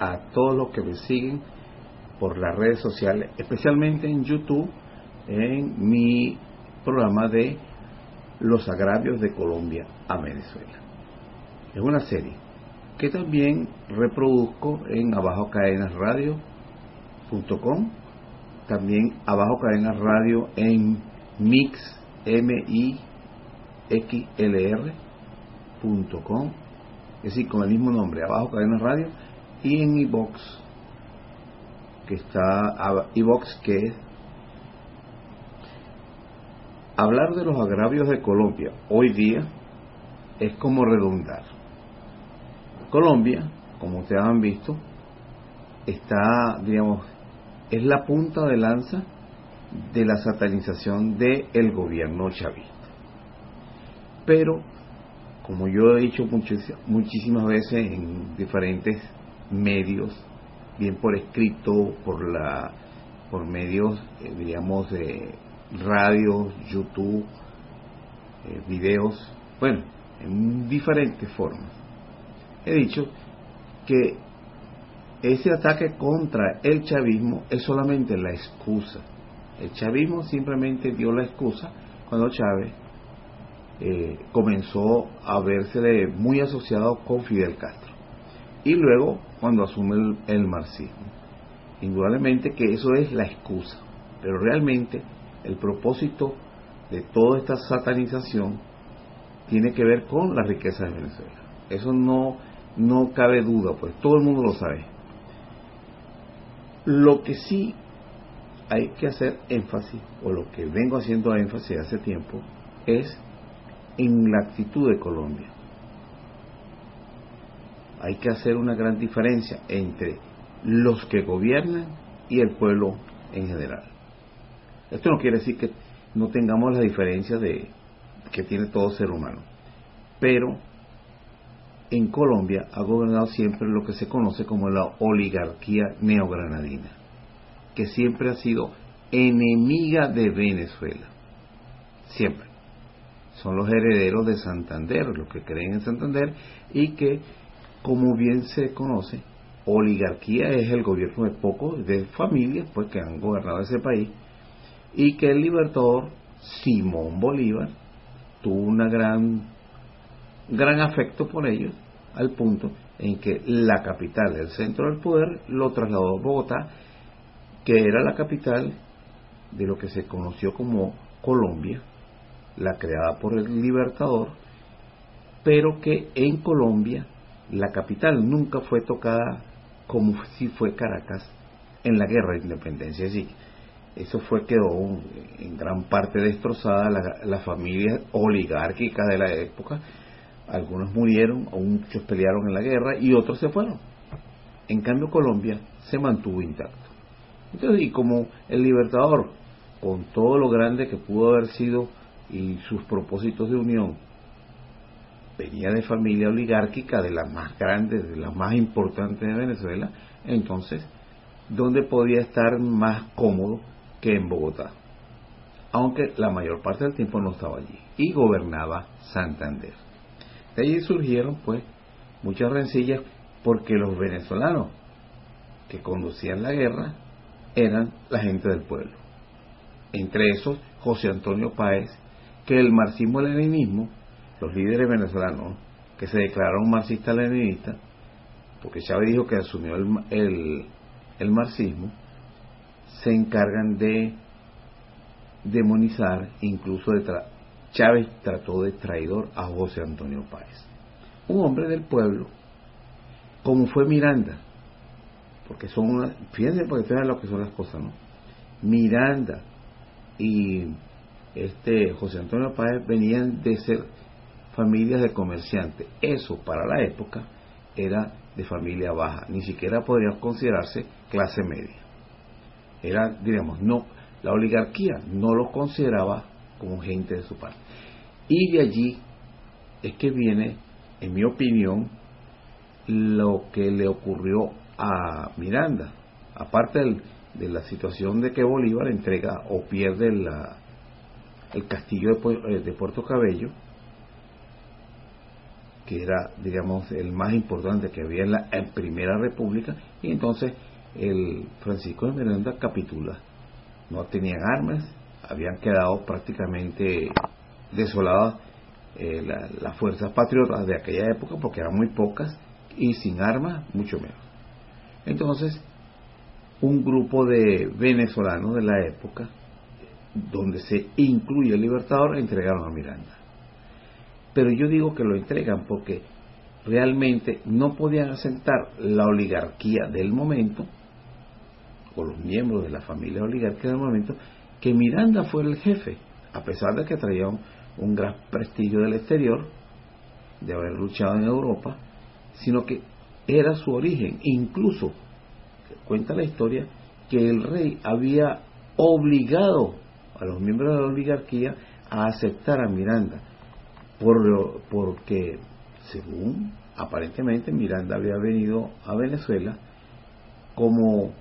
a todos los que me siguen por las redes sociales, especialmente en YouTube, en mi programa de Los agravios de Colombia a Venezuela. Es una serie que también reproduzco en Abajo Cadenas Radio.com, también Abajo Cadenas Radio en Mix, M I X L R.com, es decir, con el mismo nombre, Abajo Cadenas Radio, y en iBox, que está iBox que es hablar de los agravios de Colombia hoy día es como redundar. Colombia, como ustedes han visto, está, digamos, es la punta de lanza de la satanización del gobierno chavista. Pero, como yo he dicho muchísimas veces en diferentes medios, bien por escrito, por la por medios, eh, digamos, de radio, YouTube, eh, videos, bueno, en diferentes formas. He dicho que ese ataque contra el chavismo es solamente la excusa. El chavismo simplemente dio la excusa cuando Chávez eh, comenzó a verse muy asociado con Fidel Castro. Y luego cuando asume el, el marxismo. Indudablemente que eso es la excusa, pero realmente el propósito de toda esta satanización tiene que ver con la riqueza de Venezuela. Eso no, no cabe duda, pues todo el mundo lo sabe. Lo que sí hay que hacer énfasis, o lo que vengo haciendo énfasis hace tiempo, es en la actitud de Colombia. Hay que hacer una gran diferencia entre los que gobiernan y el pueblo en general. Esto no quiere decir que no tengamos la diferencia de que tiene todo ser humano, pero en Colombia ha gobernado siempre lo que se conoce como la oligarquía neogranadina, que siempre ha sido enemiga de Venezuela, siempre. Son los herederos de Santander, los que creen en Santander, y que, como bien se conoce, oligarquía es el gobierno de pocos, de familias, pues que han gobernado ese país, y que el libertador Simón Bolívar tuvo una gran gran afecto por ellos, al punto en que la capital, el centro del poder, lo trasladó a Bogotá, que era la capital de lo que se conoció como Colombia, la creada por el Libertador, pero que en Colombia la capital nunca fue tocada como si fue Caracas en la guerra de independencia. Es eso fue quedó en gran parte destrozada la, la familia oligárquica de la época. Algunos murieron o muchos pelearon en la guerra y otros se fueron. En cambio Colombia se mantuvo intacto. Entonces y como el libertador con todo lo grande que pudo haber sido y sus propósitos de unión venía de familia oligárquica de las más grandes de las más importantes de Venezuela entonces ¿dónde podía estar más cómodo que en Bogotá, aunque la mayor parte del tiempo no estaba allí, y gobernaba Santander. De allí surgieron pues muchas rencillas porque los venezolanos que conducían la guerra eran la gente del pueblo. Entre esos, José Antonio Páez, que el marxismo-leninismo, los líderes venezolanos que se declararon marxistas-leninistas, porque Chávez dijo que asumió el, el, marxismo, se encargan de demonizar, incluso de Chávez trató de traidor a José Antonio Páez, un hombre del pueblo, como fue Miranda, porque son una, fíjense porque ustedes lo que son las cosas, ¿no? Miranda y este José Antonio Páez venían de ser familias de comerciantes. Eso para la época era de familia baja, ni siquiera podría considerarse clase media era, digamos, no, la oligarquía no los consideraba como gente de su parte. Y de allí es que viene, en mi opinión, lo que le ocurrió a Miranda, aparte de la situación de que Bolívar entrega o pierde la, el castillo de, eh, de Puerto Cabello, que era, digamos, el más importante que había en la Primera República, y entonces el Francisco de Miranda capitula. No tenían armas, habían quedado prácticamente desoladas eh, las fuerzas patriotas de aquella época, porque eran muy pocas, y sin armas, mucho menos. Entonces, un grupo de venezolanos de la época, donde se incluye el Libertador, entregaron a Miranda. Pero yo digo que lo entregan porque realmente no podían asentar la oligarquía del momento, o los miembros de la familia oligárquica del momento, que Miranda fuera el jefe, a pesar de que traía un, gran prestigio del exterior, de haber luchado en Europa, sino que era su origen. Incluso, cuenta la historia, que el rey había obligado a los miembros de la oligarquía a aceptar a Miranda, por, porque según aparentemente Miranda había venido a Venezuela como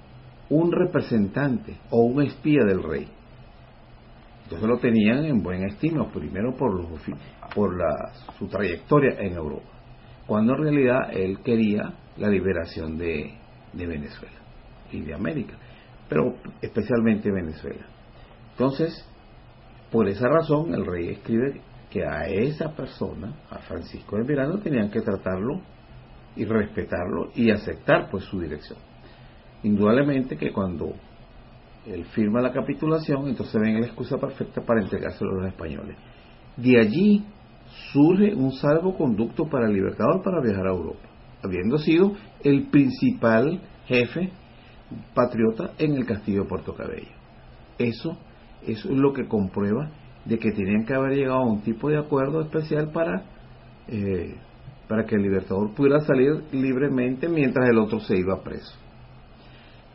un representante o un espía del rey. Entonces lo tenían en buen estima, primero por, los, por la, su trayectoria en Europa, cuando en realidad él quería la liberación de, de Venezuela y de América, pero especialmente Venezuela. Entonces, por esa razón el rey escribe que a esa persona, a Francisco de Miranda, tenían que tratarlo y respetarlo y aceptar pues su dirección. Indudablemente que cuando él firma la capitulación, entonces ven la excusa perfecta para entregárselo a los españoles. De allí surge un salvoconducto para el Libertador para viajar a Europa, habiendo sido el principal jefe patriota en el castillo de Puerto Cabello. Eso, eso es lo que comprueba de que tenían que haber llegado a un tipo de acuerdo especial para, eh, para que el Libertador pudiera salir libremente mientras el otro se iba preso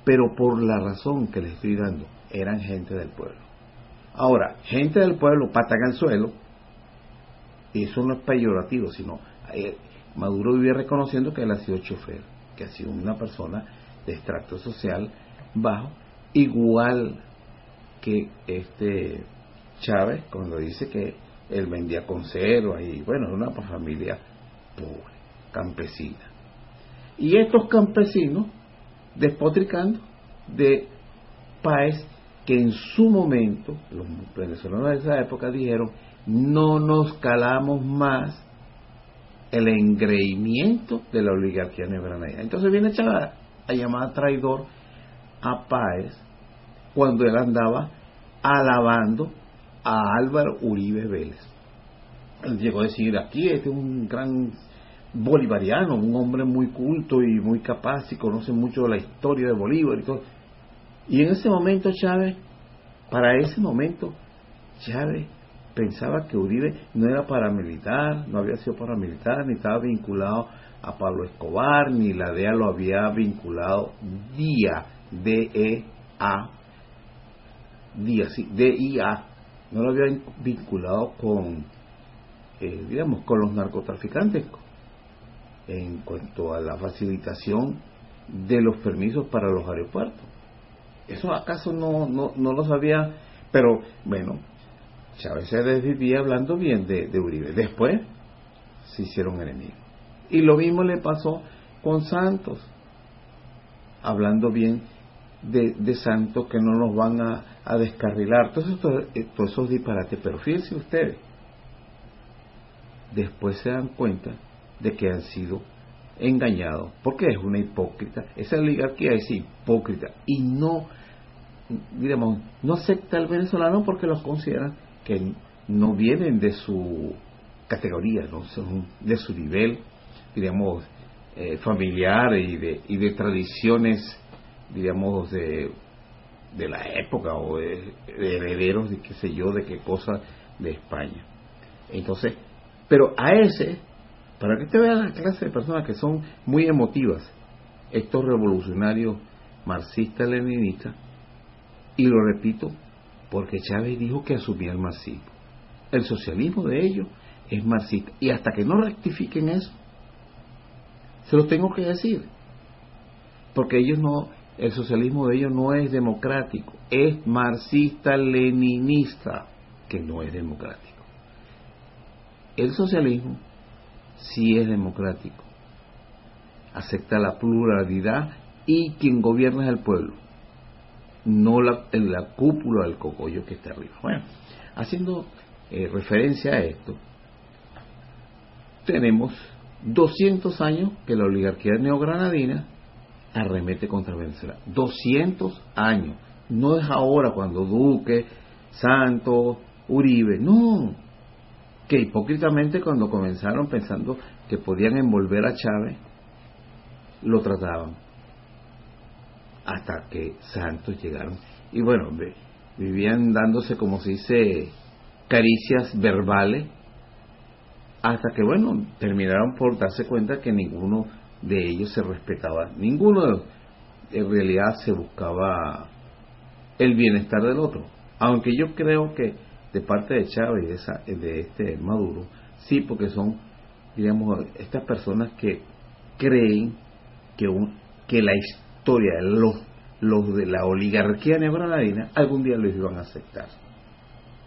pero por la razón que les estoy dando, eran gente del pueblo. Ahora, gente del pueblo patan al suelo, y eso no es peyorativo, sino eh, Maduro vivía reconociendo que él ha sido chofer, que ha sido una persona de extracto social bajo, igual que este Chávez cuando dice que él vendía conservas y bueno, era una familia pobre, campesina. Y estos campesinos despotricando de Páez que en su momento, los venezolanos de esa época dijeron, no nos calamos más el engreimiento de la oligarquía neogranadina. Entonces viene Chávez a llamar traidor a Páez cuando él andaba alabando a Álvaro Uribe Vélez. Él llegó a decir, aquí este es un gran bolivariano, un hombre muy culto y muy capaz y conoce mucho la historia de Bolívar y todo. Y en ese momento Chávez, para ese momento, Chávez pensaba que Uribe no era paramilitar, no había sido paramilitar, ni estaba vinculado a Pablo Escobar, ni la DEA lo había vinculado día, D-E-A, sí, D-I-A, no lo había vinculado con, eh, digamos, con los narcotraficantes, en cuanto a la facilitación de los permisos para los aeropuertos. ¿Eso acaso no, no, no lo sabía? Pero bueno, Chávez se desvivía hablando bien de, de Uribe. Después se hicieron enemigos. Y lo mismo le pasó con Santos, hablando bien de, de Santos que no nos van a, a descarrilar. Entonces, todos esos disparates. Pero fíjense ustedes, después se dan cuenta de que han sido engañados, porque es una hipócrita, esa oligarquía es hipócrita y no, digamos, no acepta al venezolano porque los consideran que no vienen de su categoría, no son de su nivel, digamos, eh, familiar y de, y de tradiciones, digamos, de, de la época o de, de herederos de qué sé yo, de qué cosa de España. Entonces, pero a ese para que te vean la clase de personas que son muy emotivas, estos revolucionarios marxistas-leninistas, y lo repito, porque Chávez dijo que asumía el marxismo. El socialismo de ellos es marxista. Y hasta que no rectifiquen eso, se lo tengo que decir. Porque ellos no, el socialismo de ellos no es democrático, es marxista-leninista, que no es democrático. El socialismo sí es democrático. Acepta la pluralidad y quien gobierna es el pueblo, no la, la cúpula del cogollo que está arriba. Bueno, haciendo eh, referencia a esto, tenemos 200 años que la oligarquía neogranadina arremete contra Venezuela. 200 años. No es ahora cuando Duque, Santos, Uribe, no. Que hipócritamente cuando comenzaron pensando que podían envolver a Chávez, lo trataban. Hasta que Santos llegaron. Y bueno, vivían dándose, como se dice, caricias verbales hasta que, bueno, terminaron por darse cuenta que ninguno de ellos se respetaba, ninguno en realidad se buscaba el bienestar del otro. Aunque yo creo que de parte de Chávez y de, esa, de este Maduro, sí, porque son, digamos, estas personas que creen que, un, que la historia, los, los de la oligarquía neogranadina, algún día los iban a aceptar,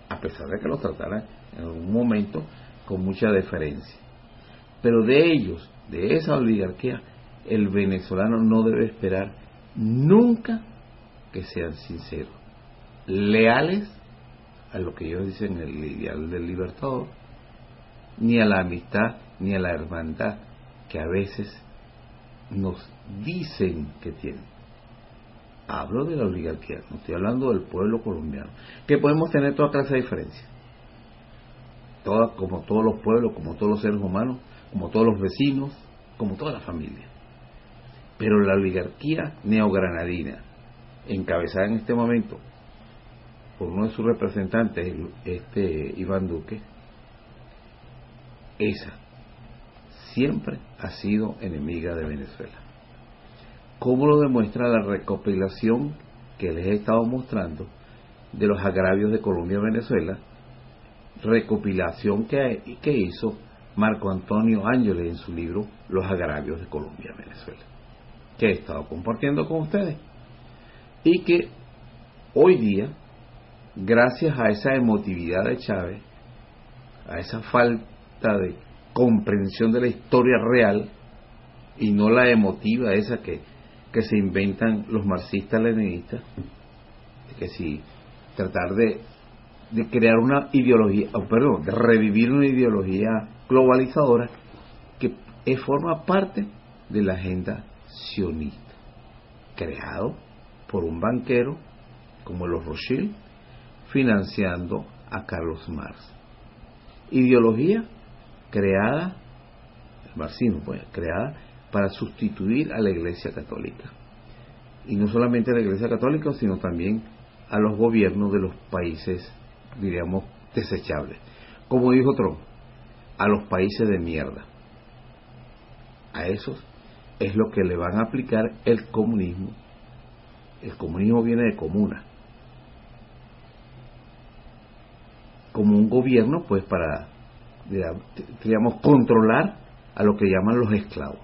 a pesar de que los trataran en algún momento con mucha deferencia. Pero de ellos, de esa oligarquía, el venezolano no debe esperar nunca que sean sinceros, leales a lo que ellos dicen el ideal del libertador, ni a la amistad, ni a la hermandad que a veces nos dicen que tienen. Hablo de la oligarquía, no estoy hablando del pueblo colombiano, que podemos tener toda clase de diferencias como todos los pueblos, como todos los seres humanos, como todos los vecinos, como toda la familia. Pero la oligarquía neogranadina, encabezada en este momento por uno de sus representantes, este Iván Duque, esa siempre ha sido enemiga de Venezuela. ¿Cómo lo demuestra la recopilación que les he estado mostrando de los agravios de Colombia y Venezuela recopilación que, que hizo Marco Antonio Ángeles en su libro Los agravios de Colombia Venezuela, que he estado compartiendo con ustedes. Y que hoy día, gracias a esa emotividad de Chávez, a esa falta de comprensión de la historia real y no la emotiva esa que, que se inventan los marxistas leninistas, que si tratar de de crear una ideología, oh, perdón, de revivir una ideología globalizadora que forma parte de la agenda sionista, creado por un banquero como los Rothschild, financiando a Carlos Marx. Ideología creada, el marxismo, pues, creada para sustituir a la Iglesia Católica. Y no solamente a la Iglesia Católica, sino también a los gobiernos de los países diríamos, desechables. Como dijo Trump, a los países de mierda. A esos es lo que le van a aplicar el comunismo. El comunismo viene de comuna. Como un gobierno, pues para, digamos, controlar a lo que llaman los esclavos.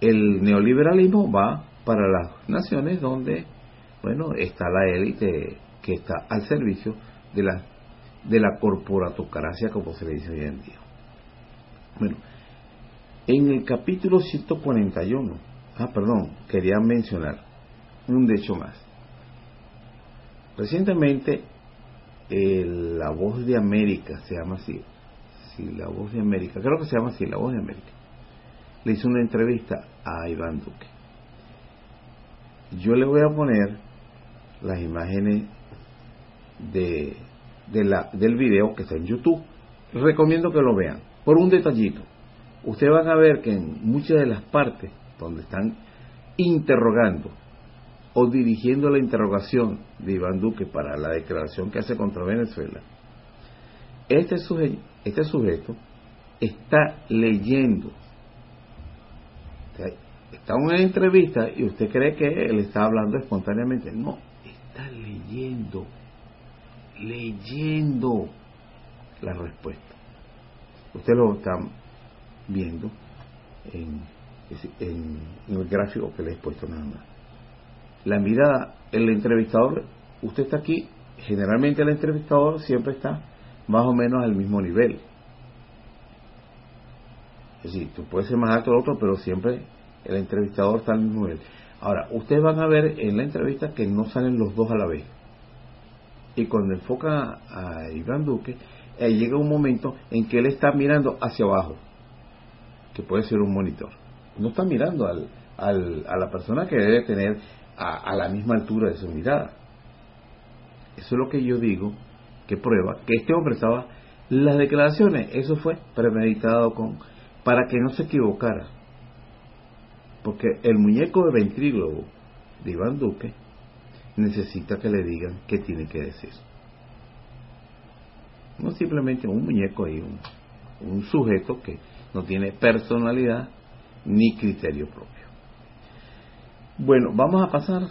El neoliberalismo va para las naciones donde, bueno, está la élite que está al servicio de la, de la corporatocracia, como se le dice hoy en día. Bueno, en el capítulo 141, ah, perdón, quería mencionar un hecho más. Recientemente, La Voz de América, se llama así, sí, La Voz de América, creo que se llama así, La Voz de América, le hizo una entrevista a Iván Duque. Yo le voy a poner las imágenes de, la, del video que está en YouTube. Recomiendo que lo vean. Por un detallito, ustedes van a ver que en muchas de las partes donde están interrogando o dirigiendo la interrogación de Iván Duque para la declaración que hace contra Venezuela, este sujeto, este sujeto está leyendo. Está en una entrevista y usted cree que él está hablando espontáneamente. No, está leyendo leyendo la respuesta. Usted lo está viendo en, el gráfico que le he puesto nada más. La mirada, el entrevistador, usted está aquí, generalmente el entrevistador siempre está más o menos al mismo nivel. Es decir, tú puedes ser más alto el otro, pero siempre el entrevistador está al mismo nivel. Ahora, ustedes van a ver en la entrevista que no salen los dos a la vez. Y cuando enfoca a Iván Duque, eh, llega un momento en que él está mirando hacia abajo, que puede ser un monitor. No está mirando al, a la persona que debe tener a, a la misma altura de su mirada. Eso es lo que yo digo, que prueba que este hombre estaba las declaraciones, eso fue premeditado con para que no se equivocara. Porque el muñeco de ventrílogo de Iván Duque necesita que le digan qué tiene que decir. No simplemente un muñeco ahí, un, un sujeto que no tiene personalidad ni criterio propio. Bueno, vamos a pasar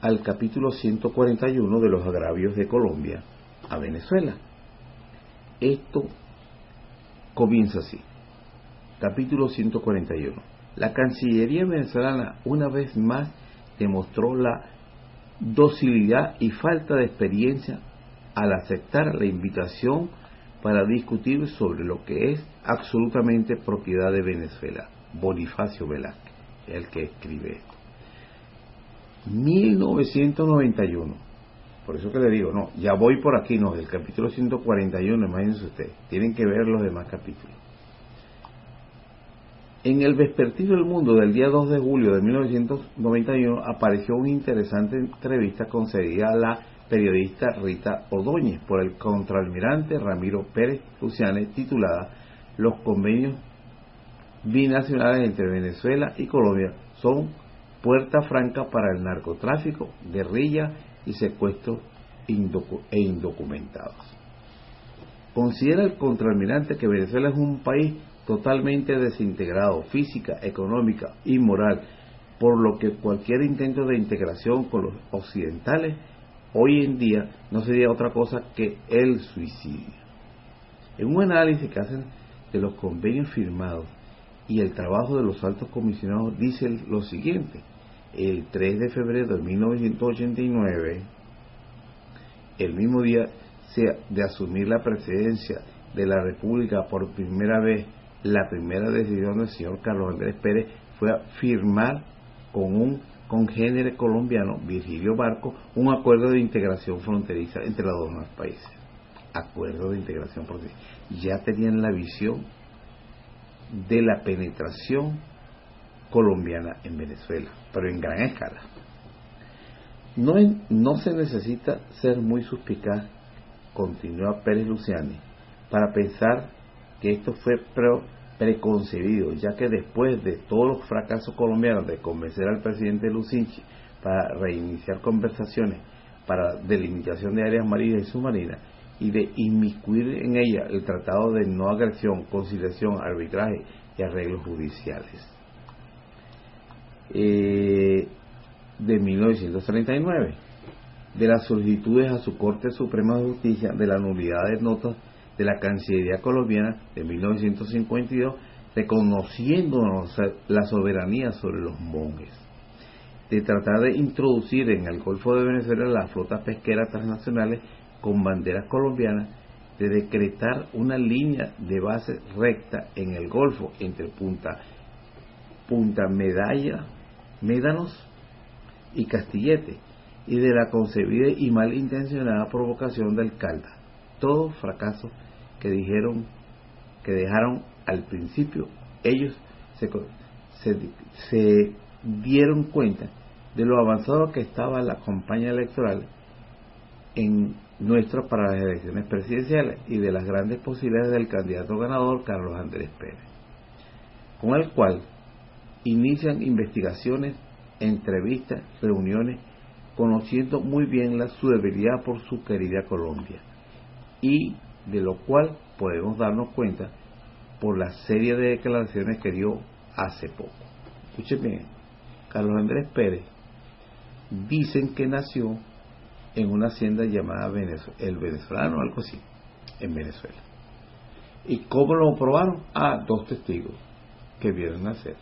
al capítulo 141 de los agravios de Colombia a Venezuela. Esto comienza así. Capítulo 141. La Cancillería venezolana una vez más demostró la docilidad y falta de experiencia al aceptar la invitación para discutir sobre lo que es absolutamente propiedad de Venezuela. Bonifacio Velázquez, el que escribe esto. 1991. Por eso que le digo, no, ya voy por aquí, no, del capítulo 141, imagínense ustedes, tienen que ver los demás capítulos. En el Vespertino del Mundo del día 2 de julio de 1991 apareció una interesante entrevista concedida a la periodista Rita Ordóñez por el contraalmirante Ramiro Pérez Luciane titulada Los convenios binacionales entre Venezuela y Colombia son puerta franca para el narcotráfico, guerrilla y secuestros e indocumentados. Considera el contraalmirante que Venezuela es un país totalmente desintegrado física, económica y moral, por lo que cualquier intento de integración con los occidentales hoy en día no sería otra cosa que el suicidio. En un análisis que hacen de los convenios firmados y el trabajo de los altos comisionados dice lo siguiente, el 3 de febrero de 1989, el mismo día de asumir la presidencia de la República por primera vez, la primera decisión del señor Carlos Andrés Pérez fue firmar con un congénere colombiano, Virgilio Barco, un acuerdo de integración fronteriza entre los dos países. Acuerdo de integración fronteriza. Ya tenían la visión de la penetración colombiana en Venezuela, pero en gran escala. No, se necesita ser muy suspicaz, continúa Pérez Luciani, para pensar que esto fue preconcebido, ya que después de todos los fracasos colombianos de convencer al presidente Lucinchi para reiniciar conversaciones para delimitación de áreas marinas y submarinas y de inmiscuir en ella el tratado de no agresión, conciliación, arbitraje y arreglos judiciales. Eh, de 1939, de las solicitudes a su Corte Suprema de Justicia de la nulidad de notas de la Cancillería colombiana de 1952, reconociendo la soberanía sobre los monjes, de tratar de introducir en el Golfo de Venezuela las flotas pesqueras transnacionales con banderas colombianas, de decretar una línea de base recta en el Golfo entre Punta, Punta Medalla, Médanos y Castillete, y de la concebida y malintencionada provocación del Calda. Todos fracasos que dijeron que dejaron al principio ellos se, se, dieron cuenta de lo avanzado que estaba la campaña electoral en nuestro para las elecciones presidenciales y de las grandes posibilidades del candidato ganador Carlos Andrés Pérez, con el cual inician investigaciones, entrevistas, reuniones, conociendo muy bien la, su debilidad por su querida Colombia y de lo cual podemos darnos cuenta por la serie de declaraciones que dio hace poco. Escúcheme, Carlos Andrés Pérez dicen que nació en una hacienda llamada Venezuela, el venezolano, algo así, en Venezuela. ¿Y cómo lo probaron? Ah, dos testigos que vieron nacer.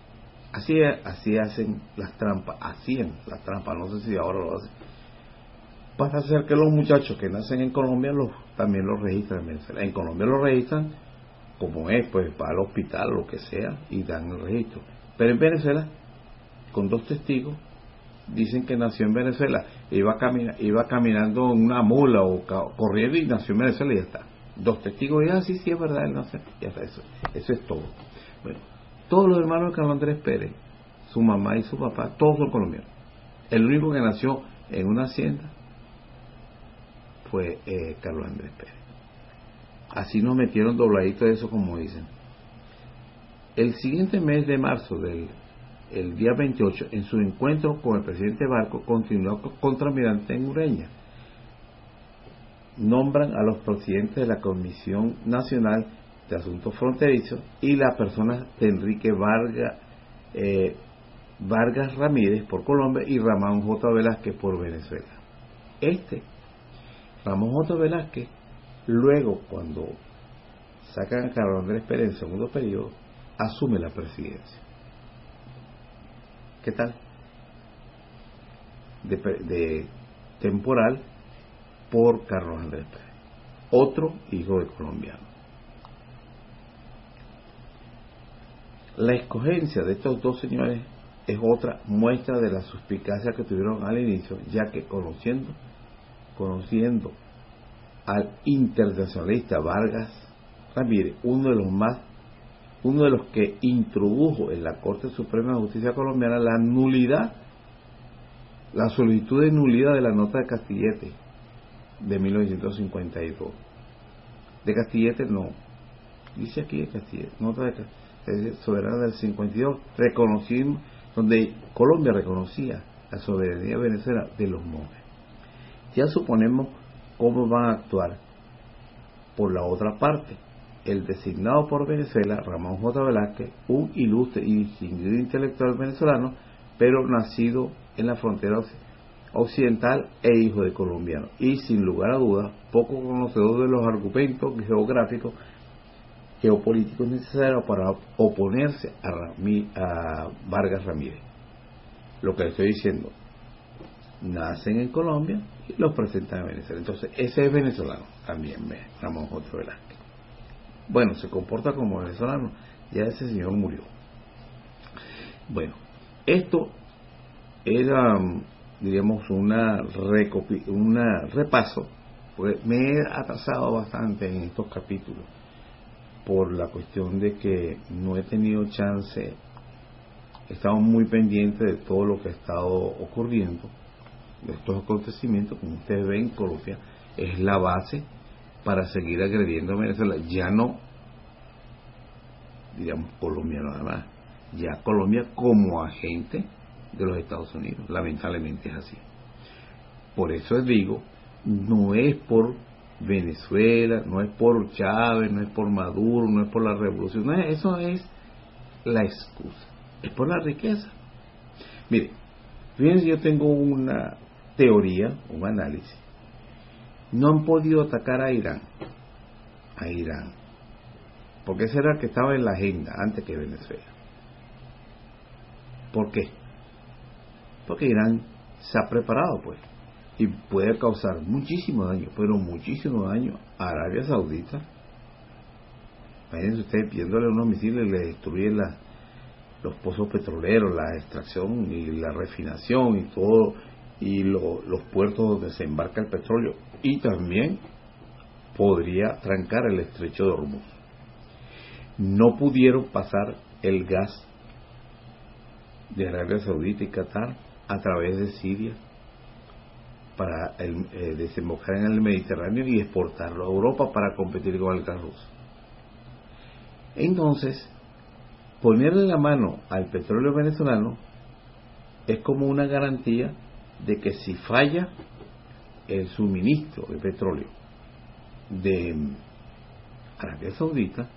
Así, así hacen las trampas, hacían las trampas, no sé si ahora lo hacen para hacer que los muchachos que nacen en Colombia los, también los registran en Venezuela. En Colombia los registran como es, pues va al hospital, lo que sea, y dan el registro. Pero en Venezuela, con dos testigos, dicen que nació en Venezuela, iba, camina, iba caminando en una mula o corriendo y nació en Venezuela y ya está. Dos testigos, y así sí, sí es verdad, él nació, ya está, eso, eso es todo. Bueno, todos los hermanos de Carlos Andrés Pérez, su mamá y su papá, todos son colombianos. El único que nació en una hacienda fue eh, Carlos Andrés Pérez. Así nos metieron dobladito de eso, como dicen. El siguiente mes de marzo del el día 28, en su encuentro con el presidente Barco, continuó contra Mirante Ureña. Nombran a los presidentes de la Comisión Nacional de Asuntos Fronterizos y la persona de Enrique Vargas, eh, Vargas Ramírez por Colombia y Ramón J. Velázquez por Venezuela. Este, Ramón J. Velázquez, luego cuando sacan a Carlos Andrés Pérez en segundo periodo, asume la presidencia. ¿Qué tal? De, temporal por Carlos Andrés Pérez, otro hijo de colombiano. La escogencia de estos dos señores es otra muestra de la suspicacia que tuvieron al inicio, ya que conociendo, conociendo al internacionalista Vargas Ramírez, uno de los más uno de los que introdujo en la Corte Suprema de Justicia colombiana la nulidad, la solicitud de nulidad de la nota de Castillete de 1952. De Castillete no, dice aquí de Castillete, nota de soberana del 52, reconocimos, donde Colombia reconocía la soberanía Venezuela de los monjes. Ya suponemos cómo van a actuar por la otra parte el designado por Venezuela, Ramón J. Velázquez, un ilustre y distinguido intelectual venezolano, pero nacido en la frontera occidental e hijo de colombiano, y sin lugar a dudas, poco conocedor de los argumentos geográficos, geopolíticos necesarios para oponerse a, a Vargas Ramírez. Lo que le estoy diciendo, nacen en Colombia y los presentan en Venezuela. Entonces, ese es venezolano también, Ramón J. Velázquez. Bueno, se comporta como venezolano. Ya ese señor murió. Bueno, esto era, diríamos, una, una repaso. Pues me he atrasado bastante en estos capítulos por la cuestión de que no he tenido chance, he estado muy pendiente de todo lo que ha estado ocurriendo, estos acontecimientos, como ustedes ven, Colombia es la base para seguir agrediendo a Venezuela. Ya no, digamos, Colombia nada más, ya Colombia como agente de los Estados Unidos. Lamentablemente es así. Por eso les digo, no es por Venezuela, no es por Chávez, no es por Maduro, no es por la revolución, eso es la excusa, es por la riqueza. Mire, fíjense, yo tengo una teoría, un análisis, no han podido atacar a Irán, a Irán, porque ese era el que estaba en la agenda antes que Venezuela. ¿Por qué? Porque Irán se ha preparado, pues, y puede causar muchísimo daño, pero muchísimo daño a Arabia Saudita. Imagínense ustedes pidiéndole unos misiles le destruyen los pozos petroleros, la extracción y la refinación y todo, y los puertos donde se embarca el petróleo y también podría trancar el estrecho de Hormuz. No pudieron pasar el gas de Arabia Saudita y Qatar a través de Siria para eh, desembocar en el Mediterráneo y exportarlo a Europa para competir con el gas ruso. Entonces, ponerle la mano al petróleo venezolano es como una garantía de que si falla el suministro de petróleo de Arabia Saudita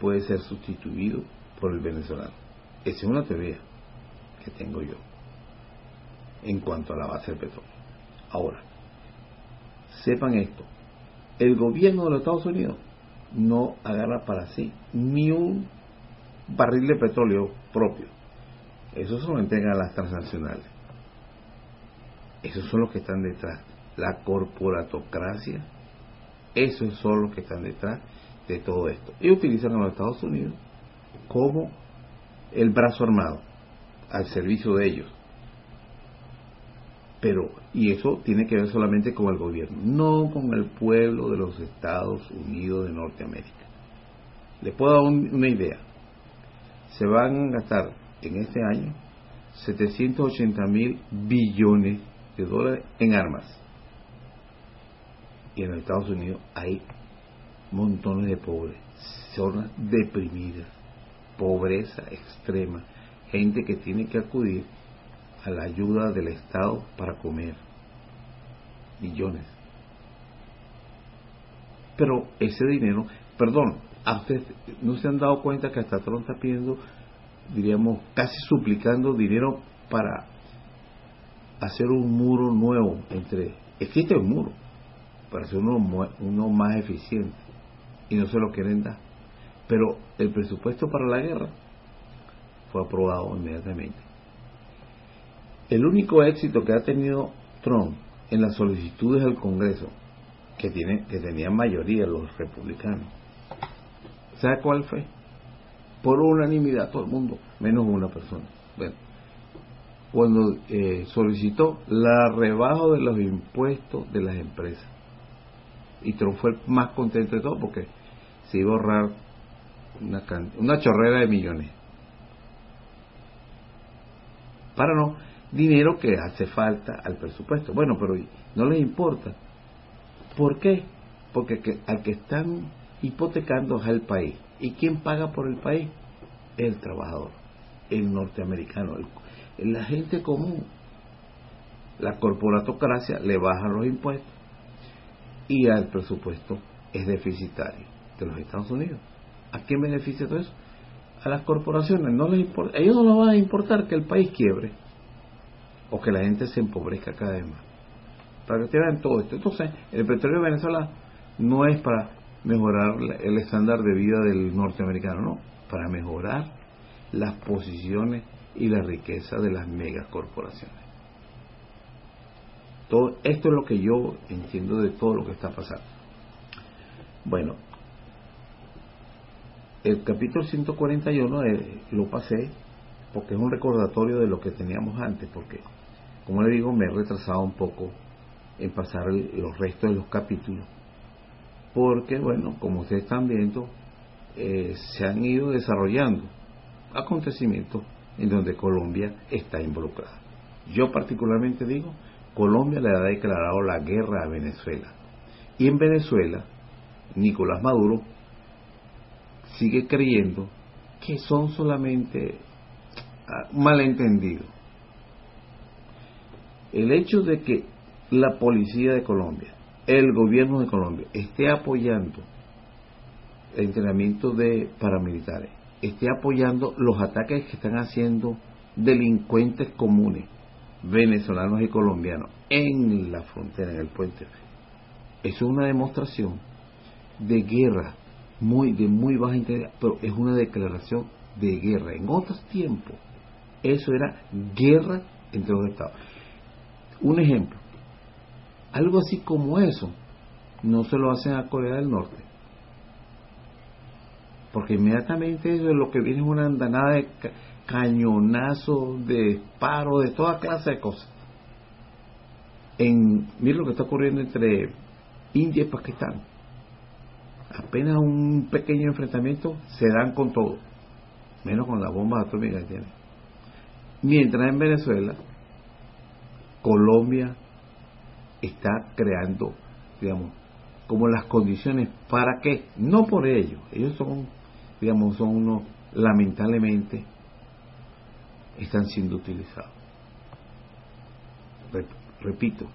puede ser sustituido por el venezolano. Esa es una teoría que tengo yo en cuanto a la base del petróleo. Ahora, sepan esto, el gobierno de los Estados Unidos no agarra para sí ni un barril de petróleo propio. Eso se lo entrega a las transnacionales. Esos son los que están detrás. La corporatocracia, esos son los que están detrás de todo esto. Y utilizan a los Estados Unidos como el brazo armado al servicio de ellos. Pero, y eso tiene que ver solamente con el gobierno, no con el pueblo de los Estados Unidos de Norteamérica. Les puedo dar una idea. Se van a gastar en este año 780 mil billones de dólares en armas. Y en Estados Unidos hay montones de pobres, zonas deprimidas, pobreza extrema, gente que tiene que acudir a la ayuda del Estado para comer. Millones. Pero ese dinero, perdón, no se han dado cuenta que hasta Trump está pidiendo, diríamos, casi suplicando dinero para hacer un muro nuevo entre. Existe un muro, para hacer uno, más eficiente y no se lo quieren dar. Pero el presupuesto para la guerra fue aprobado inmediatamente. El único éxito que ha tenido Trump en las solicitudes del Congreso, que, tiene, que tenían mayoría los republicanos, ¿sabe cuál fue? Por unanimidad, todo el mundo, menos una persona. Bueno, cuando eh, solicitó la rebaja de los impuestos de las empresas. Y Trump fue el más contento de todo porque se iba a ahorrar una, una chorrera de millones. Para no, dinero que hace falta al presupuesto. Bueno, pero no les importa. ¿Por qué? Porque al que están hipotecando es al país. ¿Y quién paga por el país? El trabajador, el norteamericano, la gente común. La corporatocracia le baja los impuestos y al presupuesto es deficitario de los Estados Unidos. ¿A quién beneficia todo eso? A las corporaciones. No les importa, ellos no les van a importar que el país quiebre o que la gente se empobrezca cada vez más. Para que te todo esto. Entonces, el petróleo de Venezuela no es para mejorar el estándar de vida del norteamericano, no, para mejorar las posiciones y la riqueza de las megacorporaciones. Todo esto es lo que yo entiendo de todo lo que está pasando. Bueno, el capítulo 141 eh, lo pasé porque es un recordatorio de lo que teníamos antes, porque, como le digo, me he retrasado un poco en pasar los restos de los capítulos, porque, bueno, como ustedes están viendo, eh, se han ido desarrollando acontecimientos en donde Colombia está involucrada. Yo particularmente digo, Colombia le ha declarado la guerra a Venezuela. Y en Venezuela, Nicolás Maduro sigue creyendo que son solamente ah, malentendidos. El hecho de que la policía de Colombia, el gobierno de Colombia, esté apoyando el entrenamiento de paramilitares, esté apoyando los ataques que están haciendo delincuentes comunes, venezolanos y colombianos, en la frontera, en el puente. Eso es una demostración de guerra muy de muy baja intensidad, pero es una declaración de guerra. En otros tiempos, eso era guerra entre los estados. Un ejemplo, algo así como eso, no se lo hacen a Corea del Norte. Porque inmediatamente eso es lo que viene es una andanada de cañonazos, de disparos, de toda clase de cosas. En, mira lo que está ocurriendo entre India y Pakistán apenas un pequeño enfrentamiento, se dan con todo, menos con las bombas atómicas que tienen. Mientras en Venezuela, Colombia está creando, digamos, como las condiciones para que, no por ellos, ellos son, digamos, son unos, lamentablemente, están siendo utilizados. Repito,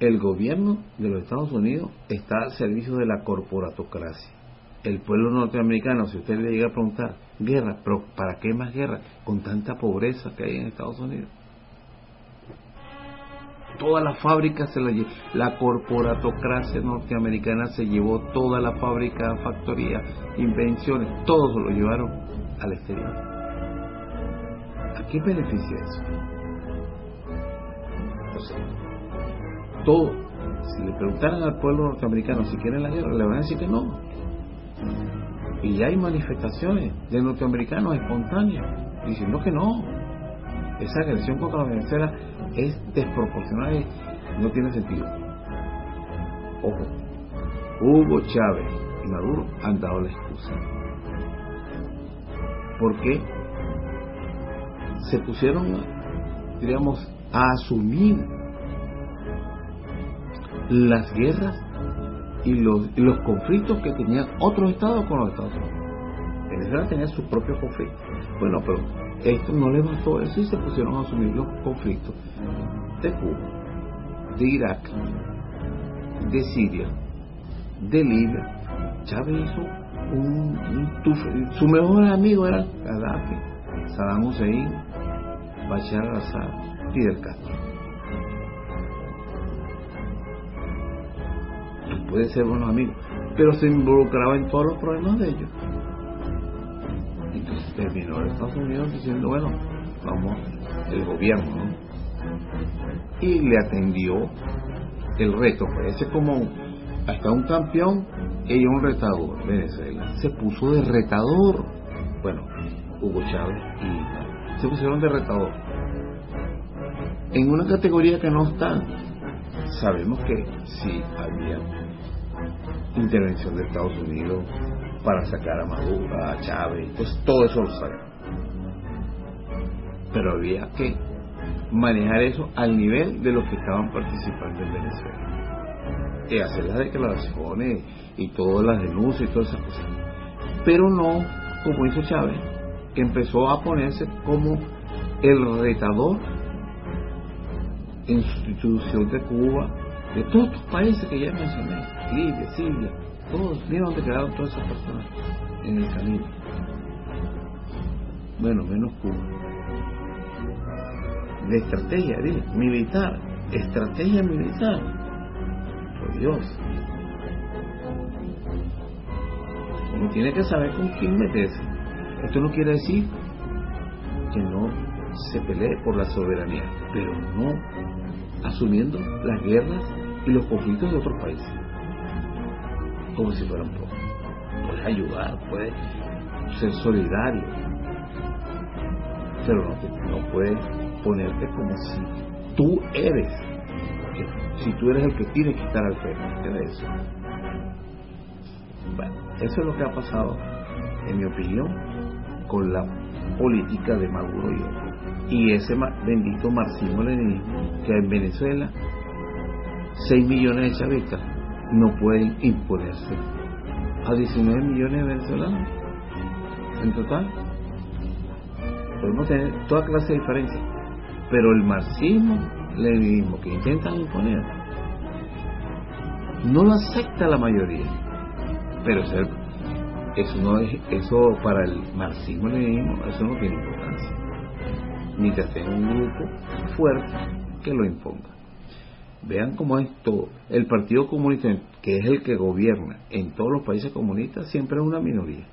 el gobierno de los Estados Unidos está al servicio de la corporatocracia. El pueblo norteamericano, si usted le llega a preguntar, guerra, pero ¿para qué más guerra? Con tanta pobreza que hay en Estados Unidos. Todas las fábricas se la La corporatocracia norteamericana se llevó toda la fábrica, factoría, invenciones, todos lo llevaron al exterior. ¿A qué beneficia eso? todo. Si le preguntaran al pueblo norteamericano si quieren la guerra, le van a decir que no. Y hay manifestaciones de norteamericanos espontáneas diciendo que no. Esa agresión contra Venezuela es desproporcionada y no tiene sentido. Ojo, Hugo Chávez y Maduro han dado la excusa. Porque se pusieron, diríamos, a asumir las guerras y los, conflictos que tenían otros estados con los Estados Unidos. Venezuela tenía sus propios conflictos. Bueno, pero esto no le bastó eso y se pusieron a asumir los conflictos de Cuba, de Irak, de Siria, de Libia. Chávez hizo un, su mejor amigo era Gaddafi, Saddam Hussein, Bashar al-Assad, Fidel Castro. puede ser buenos amigos, pero se involucraba en todos los problemas de ellos. Entonces terminó Estados Unidos diciendo, bueno, vamos, el gobierno, ¿no? Y le atendió el reto, parece como hasta un campeón y un retador. Venezuela se puso de retador. Bueno, Hugo Chávez y se pusieron de retador. En una categoría que no está. Sabemos que sí había intervención de Estados Unidos para sacar a Maduro, a Chávez, pues todo eso lo sabemos. Pero había que manejar eso al nivel de los que estaban participando en Venezuela. Y hacer las declaraciones y todas las denuncias y todas esas cosas. Pero no, como hizo Chávez, que empezó a ponerse como el retador en sustitución de Cuba, de todos los países que ya mencioné. Libia, Siria, todos, mira dónde quedaron todas esas personas en el camino. Bueno, menos Cuba. De estrategia, militar, estrategia militar. Por Dios. Uno tiene que saber con quién meterse. Esto no quiere decir que no se pelee por la soberanía, pero no asumiendo las guerras y los conflictos de otros países como si fuera un poco. Puedes ayudar, puedes ser solidario, pero no, no puedes ponerte como si tú eres, si tú eres el que tiene que estar al frente de eso. Bueno, eso es lo que ha pasado, en mi opinión, con la política de Maduro y otros. Y ese bendito marxismo-leninismo que en Venezuela 6 millones de chavistas no pueden imponerse a 19 millones de venezolanos en total. Podemos tener toda clase de diferencias, pero el marxismo, leninismo que intentan imponer, no lo acepta la mayoría. Pero eso no es, eso para el marxismo leninismo, eso no tiene importancia. Mientras tenga un grupo fuerte que lo imponga. Vean cómo esto, el Partido Comunista, que es el que gobierna en todos los países comunistas, siempre es una minoría.